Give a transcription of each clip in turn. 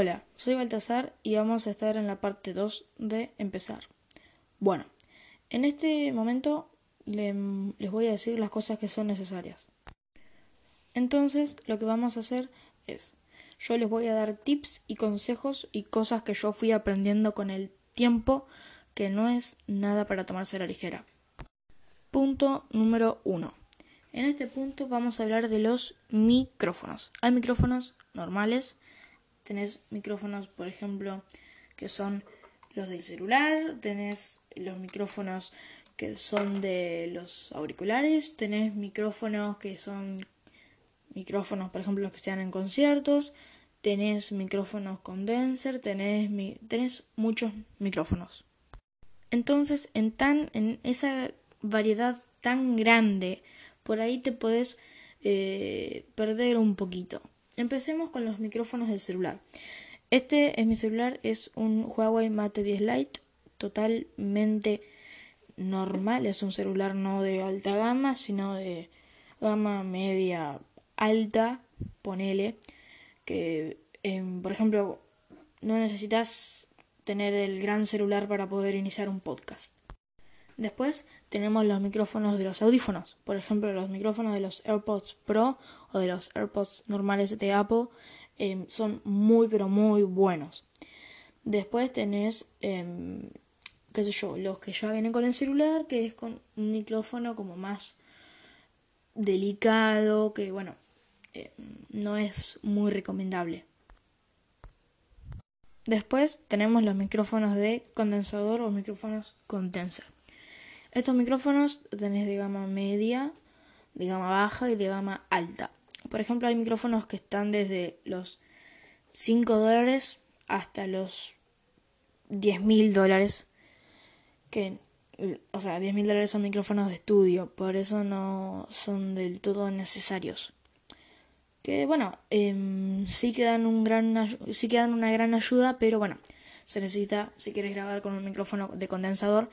Hola, soy Baltasar y vamos a estar en la parte 2 de empezar. Bueno, en este momento les voy a decir las cosas que son necesarias. Entonces, lo que vamos a hacer es, yo les voy a dar tips y consejos y cosas que yo fui aprendiendo con el tiempo, que no es nada para tomarse la ligera. Punto número 1. En este punto vamos a hablar de los micrófonos. Hay micrófonos normales, tenés micrófonos, por ejemplo, que son los del celular, tenés los micrófonos que son de los auriculares, tenés micrófonos que son micrófonos, por ejemplo, los que están en conciertos, tenés micrófonos condenser, tenés, tenés muchos micrófonos. Entonces, en tan en esa variedad tan grande, por ahí te podés eh, perder un poquito. Empecemos con los micrófonos del celular. Este es mi celular, es un Huawei Mate 10 Lite, totalmente normal, es un celular no de alta gama, sino de gama media alta, ponele, que em, por ejemplo no necesitas tener el gran celular para poder iniciar un podcast. Después tenemos los micrófonos de los audífonos, por ejemplo los micrófonos de los AirPods Pro o de los AirPods normales de Apple em, son muy pero muy buenos. Después tenés, em, qué sé yo, los que ya vienen con el celular, que es con un micrófono como más delicado, que bueno, em, no es muy recomendable. Después tenemos los micrófonos de condensador o micrófonos condenser. Estos micrófonos tenés de gama media, de gama baja y de gama alta. Por ejemplo, hay micrófonos que están desde los 5 dólares hasta los 10 mil dólares. Que, o sea, 10 mil dólares son micrófonos de estudio, por eso no son del todo necesarios. Que bueno, eh, sí, que dan un gran, sí que dan una gran ayuda, pero bueno, se necesita, si quieres grabar con un micrófono de condensador,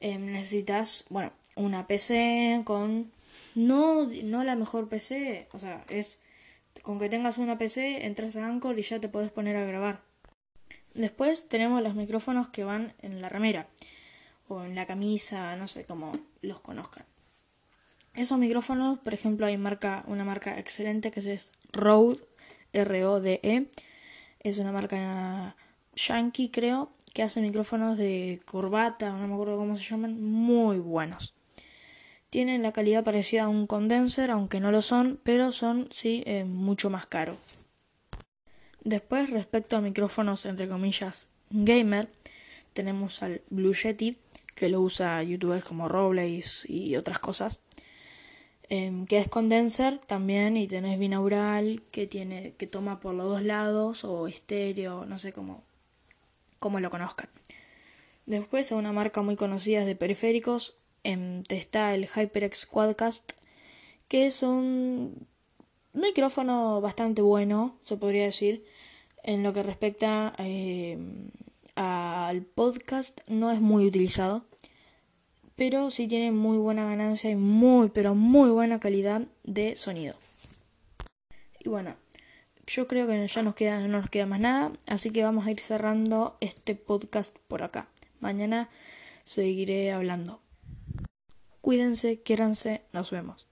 Em, necesitas, bueno, una PC con... No, no la mejor PC, o sea, es con que tengas una PC, entras a Anchor y ya te puedes poner a grabar. Después tenemos los micrófonos que van en la remera o en la camisa, no sé cómo los conozcan. Esos micrófonos, por ejemplo, hay marca, una marca excelente que es Rode, R-O-D-E. Es una marca yankee, creo, que hace micrófonos de corbata, no me acuerdo cómo se llaman, muy buenos. Tienen la calidad parecida a un condenser, aunque no lo son, pero son sí eh, mucho más caros. Después, respecto a micrófonos entre comillas gamer, tenemos al Blue Yeti, que lo usa youtubers como Robles y otras cosas. Em, que es condenser también y tenés binaural que tiene que toma por los dos lados o estéreo, no sé cómo como lo conozcan. Después, a una marca muy conocida de periféricos, em, está el HyperX Quadcast, que es un micrófono bastante bueno, se podría decir, en lo que respecta em, al podcast, no es muy utilizado, pero sí tiene muy buena ganancia y muy, pero muy buena calidad de sonido. Y bueno, yo creo que ya nos queda, no nos queda más nada, así que vamos a ir cerrando este podcast por acá. Mañana seguiré hablando. Cuídense, quiéranse, nos vemos.